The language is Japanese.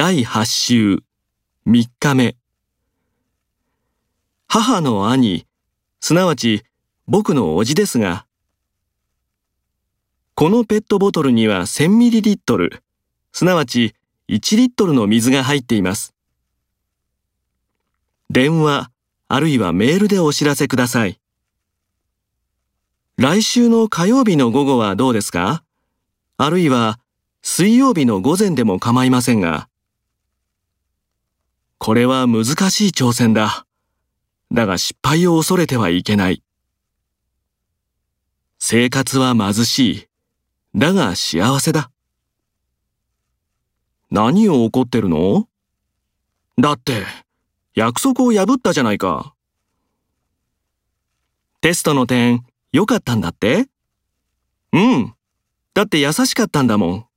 第8週3日目母の兄、すなわち僕の叔父ですが、このペットボトルには 1000ml、すなわち1リットルの水が入っています。電話、あるいはメールでお知らせください。来週の火曜日の午後はどうですか？あるいは水曜日の午前でも構いませんが。これは難しい挑戦だ。だが失敗を恐れてはいけない。生活は貧しい。だが幸せだ。何を怒ってるの？だって、約束を破ったじゃないか。テストの点、良かったんだって？うん。だって優しかったんだもん。